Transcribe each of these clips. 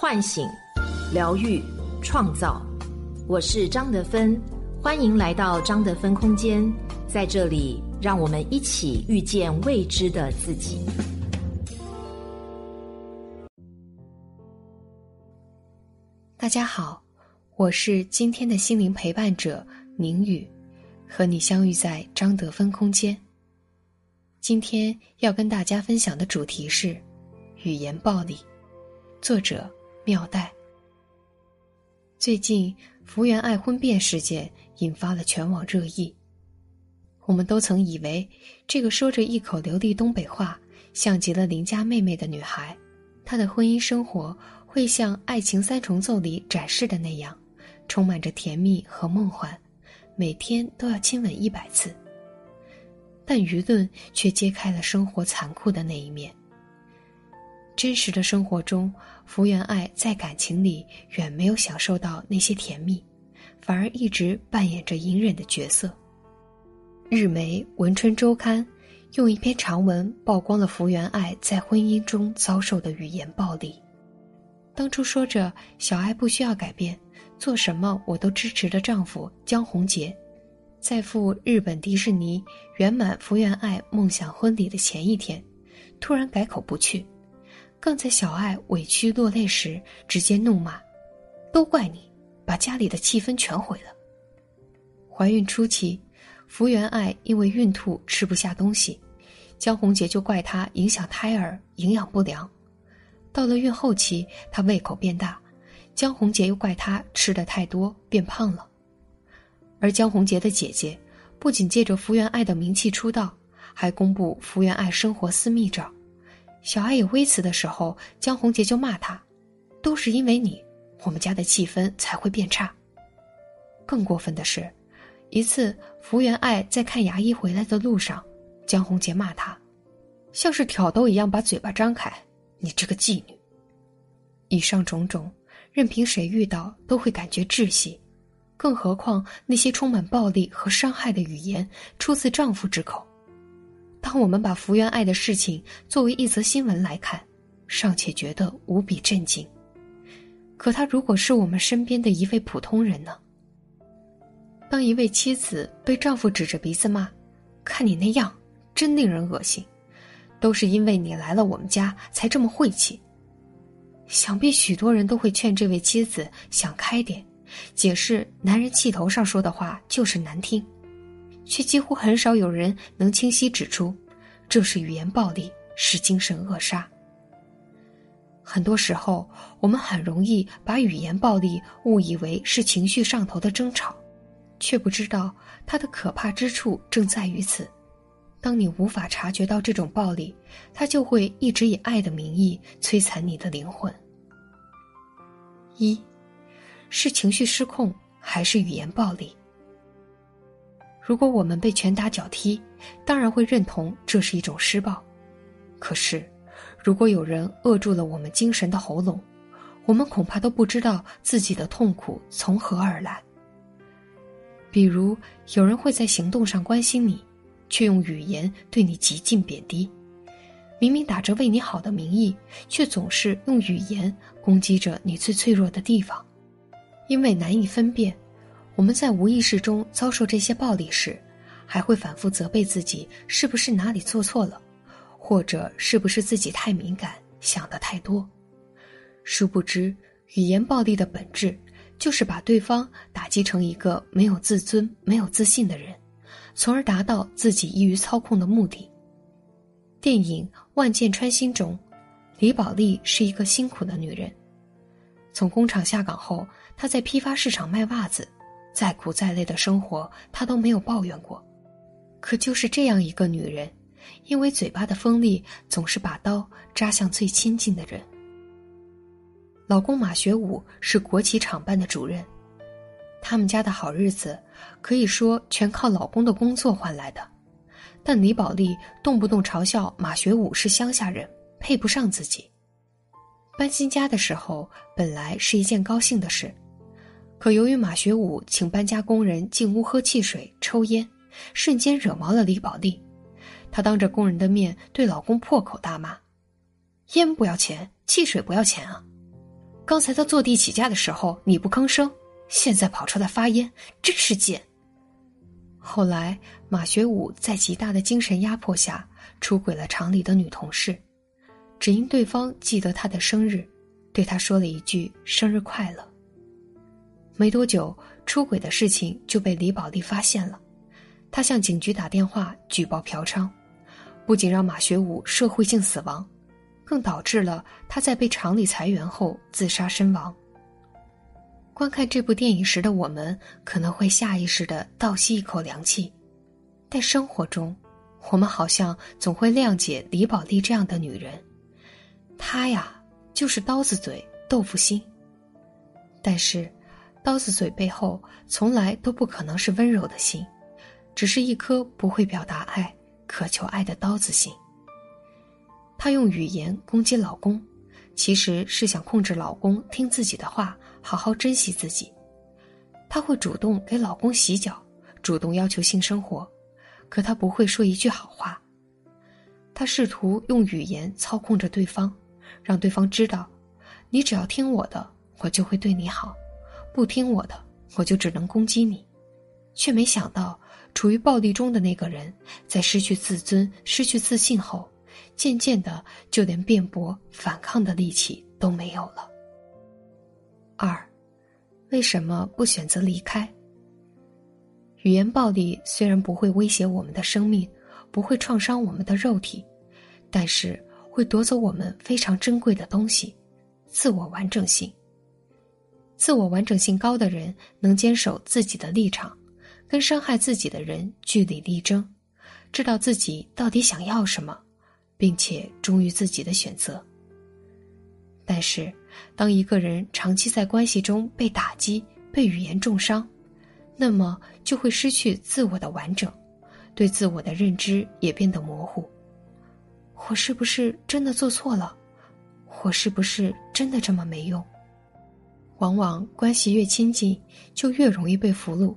唤醒、疗愈、创造。我是张德芬，欢迎来到张德芬空间，在这里，让我们一起遇见未知的自己。大家好，我是今天的心灵陪伴者宁宇，和你相遇在张德芬空间。今天要跟大家分享的主题是语言暴力，作者妙代。最近福原爱婚变事件引发了全网热议。我们都曾以为这个说着一口流利东北话、像极了邻家妹妹的女孩，她的婚姻生活会像《爱情三重奏》里展示的那样，充满着甜蜜和梦幻，每天都要亲吻一百次。但舆论却揭开了生活残酷的那一面。真实的生活中，福原爱在感情里远没有享受到那些甜蜜，反而一直扮演着隐忍的角色。日媒《文春周刊》用一篇长文曝光了福原爱在婚姻中遭受的语言暴力。当初说着小爱不需要改变，做什么我都支持的丈夫江宏杰。在赴日本迪士尼圆满福原爱梦想婚礼的前一天，突然改口不去，更在小爱委屈落泪时直接怒骂：“都怪你，把家里的气氛全毁了。”怀孕初期，福原爱因为孕吐吃不下东西，江宏杰就怪她影响胎儿，营养不良；到了孕后期，她胃口变大，江宏杰又怪她吃的太多变胖了。而江宏杰的姐姐，不仅借着福原爱的名气出道，还公布福原爱生活私密照。小爱有微词的时候，江宏杰就骂她：“都是因为你，我们家的气氛才会变差。”更过分的是，一次福原爱在看牙医回来的路上，江宏杰骂她：“像是挑逗一样把嘴巴张开，你这个妓女。”以上种种，任凭谁遇到都会感觉窒息。更何况那些充满暴力和伤害的语言出自丈夫之口。当我们把福原爱的事情作为一则新闻来看，尚且觉得无比震惊。可他如果是我们身边的一位普通人呢？当一位妻子被丈夫指着鼻子骂：“看你那样，真令人恶心！”都是因为你来了我们家才这么晦气。想必许多人都会劝这位妻子想开点。解释男人气头上说的话就是难听，却几乎很少有人能清晰指出，这是语言暴力，是精神扼杀。很多时候，我们很容易把语言暴力误以为是情绪上头的争吵，却不知道它的可怕之处正在于此。当你无法察觉到这种暴力，它就会一直以爱的名义摧残你的灵魂。一。是情绪失控，还是语言暴力？如果我们被拳打脚踢，当然会认同这是一种施暴。可是，如果有人扼住了我们精神的喉咙，我们恐怕都不知道自己的痛苦从何而来。比如，有人会在行动上关心你，却用语言对你极尽贬低；明明打着为你好的名义，却总是用语言攻击着你最脆弱的地方。因为难以分辨，我们在无意识中遭受这些暴力时，还会反复责备自己是不是哪里做错了，或者是不是自己太敏感，想的太多。殊不知，语言暴力的本质就是把对方打击成一个没有自尊、没有自信的人，从而达到自己易于操控的目的。电影《万箭穿心》中，李宝莉是一个辛苦的女人。从工厂下岗后，她在批发市场卖袜子，再苦再累的生活，她都没有抱怨过。可就是这样一个女人，因为嘴巴的锋利，总是把刀扎向最亲近的人。老公马学武是国企厂办的主任，他们家的好日子可以说全靠老公的工作换来的。但李宝莉动不动嘲笑马学武是乡下人，配不上自己。搬新家的时候，本来是一件高兴的事，可由于马学武请搬家工人进屋喝汽水、抽烟，瞬间惹毛了李宝莉。她当着工人的面对老公破口大骂：“烟不要钱，汽水不要钱啊！”刚才他坐地起价的时候你不吭声，现在跑出来发烟，真是贱。后来马学武在极大的精神压迫下出轨了厂里的女同事，只因对方记得他的生日，对他说了一句“生日快乐”。没多久，出轨的事情就被李宝莉发现了，他向警局打电话举报嫖娼，不仅让马学武社会性死亡。更导致了他在被厂里裁员后自杀身亡。观看这部电影时的我们可能会下意识的倒吸一口凉气，但生活中，我们好像总会谅解李宝莉这样的女人。她呀，就是刀子嘴豆腐心。但是，刀子嘴背后从来都不可能是温柔的心，只是一颗不会表达爱、渴求爱的刀子心。她用语言攻击老公，其实是想控制老公听自己的话，好好珍惜自己。她会主动给老公洗脚，主动要求性生活，可她不会说一句好话。她试图用语言操控着对方，让对方知道，你只要听我的，我就会对你好；不听我的，我就只能攻击你。却没想到，处于暴力中的那个人，在失去自尊、失去自信后。渐渐的，就连辩驳、反抗的力气都没有了。二，为什么不选择离开？语言暴力虽然不会威胁我们的生命，不会创伤我们的肉体，但是会夺走我们非常珍贵的东西——自我完整性。自我完整性高的人能坚守自己的立场，跟伤害自己的人据理力争，知道自己到底想要什么。并且忠于自己的选择。但是，当一个人长期在关系中被打击、被语言重伤，那么就会失去自我的完整，对自我的认知也变得模糊。我是不是真的做错了？我是不是真的这么没用？往往关系越亲近，就越容易被俘虏，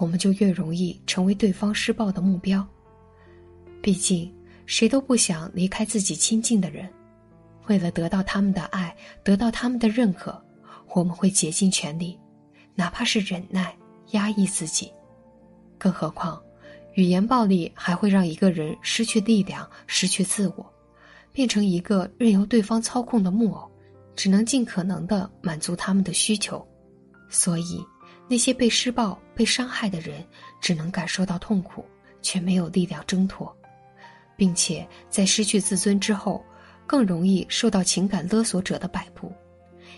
我们就越容易成为对方施暴的目标。毕竟。谁都不想离开自己亲近的人，为了得到他们的爱，得到他们的认可，我们会竭尽全力，哪怕是忍耐、压抑自己。更何况，语言暴力还会让一个人失去力量、失去自我，变成一个任由对方操控的木偶，只能尽可能的满足他们的需求。所以，那些被施暴、被伤害的人，只能感受到痛苦，却没有力量挣脱。并且在失去自尊之后，更容易受到情感勒索者的摆布，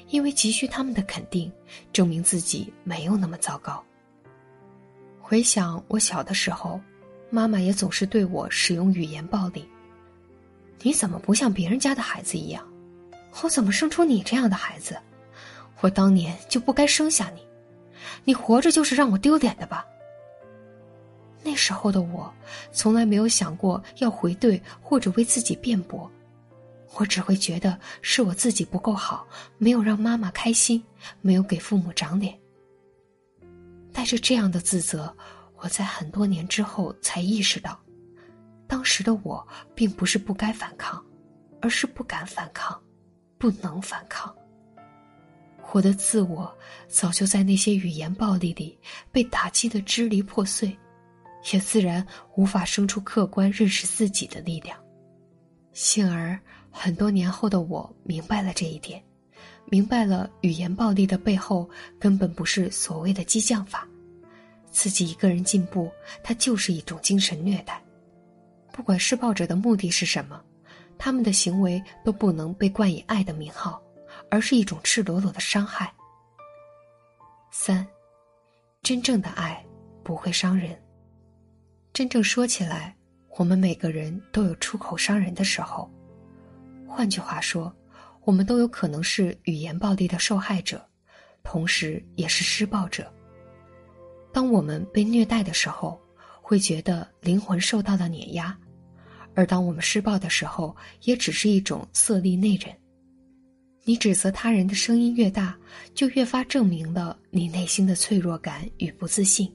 因为急需他们的肯定，证明自己没有那么糟糕。回想我小的时候，妈妈也总是对我使用语言暴力。你怎么不像别人家的孩子一样？我怎么生出你这样的孩子？我当年就不该生下你，你活着就是让我丢脸的吧？那时候的我，从来没有想过要回怼或者为自己辩驳，我只会觉得是我自己不够好，没有让妈妈开心，没有给父母长脸。带着这样的自责，我在很多年之后才意识到，当时的我并不是不该反抗，而是不敢反抗，不能反抗。我的自我早就在那些语言暴力里被打击的支离破碎。也自然无法生出客观认识自己的力量。幸而，很多年后的我明白了这一点，明白了语言暴力的背后根本不是所谓的激将法，自己一个人进步，它就是一种精神虐待。不管施暴者的目的是什么，他们的行为都不能被冠以爱的名号，而是一种赤裸裸的伤害。三，真正的爱不会伤人。真正说起来，我们每个人都有出口伤人的时候。换句话说，我们都有可能是语言暴力的受害者，同时也是施暴者。当我们被虐待的时候，会觉得灵魂受到了碾压；而当我们施暴的时候，也只是一种色厉内荏。你指责他人的声音越大，就越发证明了你内心的脆弱感与不自信，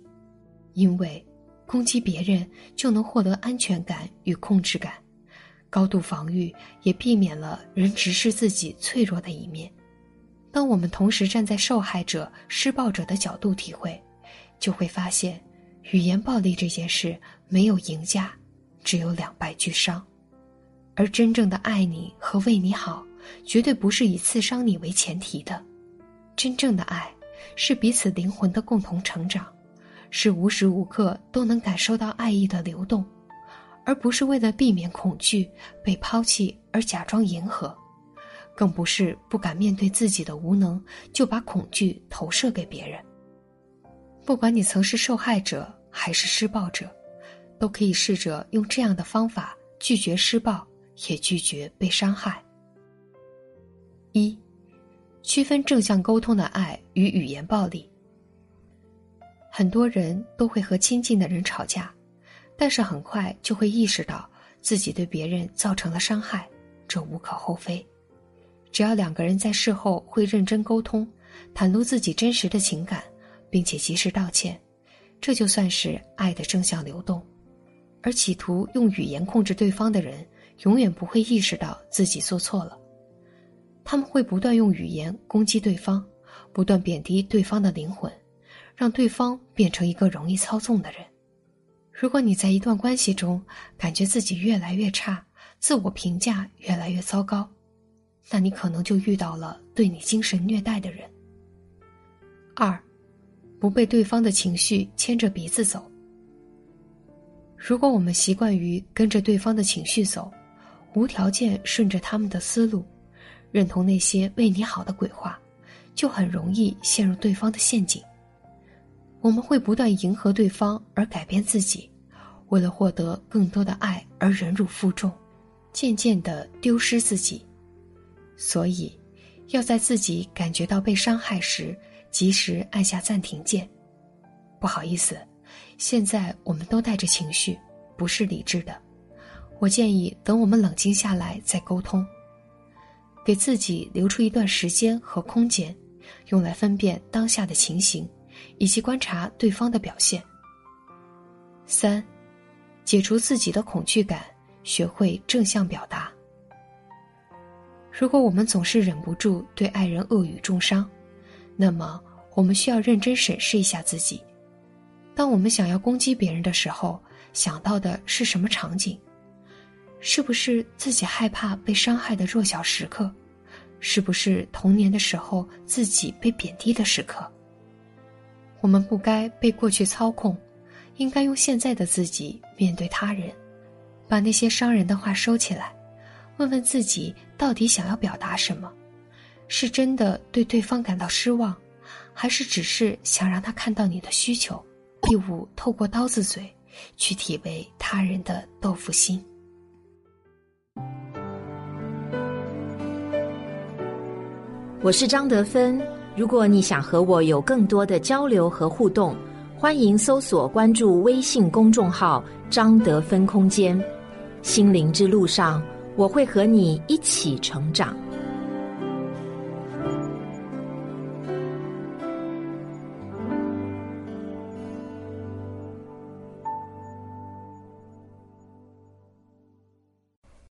因为。攻击别人就能获得安全感与控制感，高度防御也避免了人直视自己脆弱的一面。当我们同时站在受害者、施暴者的角度体会，就会发现，语言暴力这件事没有赢家，只有两败俱伤。而真正的爱你和为你好，绝对不是以刺伤你为前提的。真正的爱，是彼此灵魂的共同成长，是无时无刻都能感受到爱意的流动，而不是为了避免恐惧被抛弃而假装迎合。更不是不敢面对自己的无能，就把恐惧投射给别人。不管你曾是受害者还是施暴者，都可以试着用这样的方法拒绝施暴，也拒绝被伤害。一，区分正向沟通的爱与语言暴力。很多人都会和亲近的人吵架，但是很快就会意识到自己对别人造成了伤害，这无可厚非。只要两个人在事后会认真沟通，袒露自己真实的情感，并且及时道歉，这就算是爱的正向流动。而企图用语言控制对方的人，永远不会意识到自己做错了。他们会不断用语言攻击对方，不断贬低对方的灵魂，让对方变成一个容易操纵的人。如果你在一段关系中感觉自己越来越差，自我评价越来越糟糕。那你可能就遇到了对你精神虐待的人。二，不被对方的情绪牵着鼻子走。如果我们习惯于跟着对方的情绪走，无条件顺着他们的思路，认同那些为你好的鬼话，就很容易陷入对方的陷阱。我们会不断迎合对方而改变自己，为了获得更多的爱而忍辱负重，渐渐的丢失自己。所以，要在自己感觉到被伤害时，及时按下暂停键。不好意思，现在我们都带着情绪，不是理智的。我建议等我们冷静下来再沟通，给自己留出一段时间和空间，用来分辨当下的情形，以及观察对方的表现。三，解除自己的恐惧感，学会正向表达。如果我们总是忍不住对爱人恶语重伤，那么我们需要认真审视一下自己。当我们想要攻击别人的时候，想到的是什么场景？是不是自己害怕被伤害的弱小时刻？是不是童年的时候自己被贬低的时刻？我们不该被过去操控，应该用现在的自己面对他人，把那些伤人的话收起来。问问自己，到底想要表达什么？是真的对对方感到失望，还是只是想让他看到你的需求？第五，透过刀子嘴，去体味他人的豆腐心。我是张德芬。如果你想和我有更多的交流和互动，欢迎搜索关注微信公众号“张德芬空间”。心灵之路上。我会和你一起成长。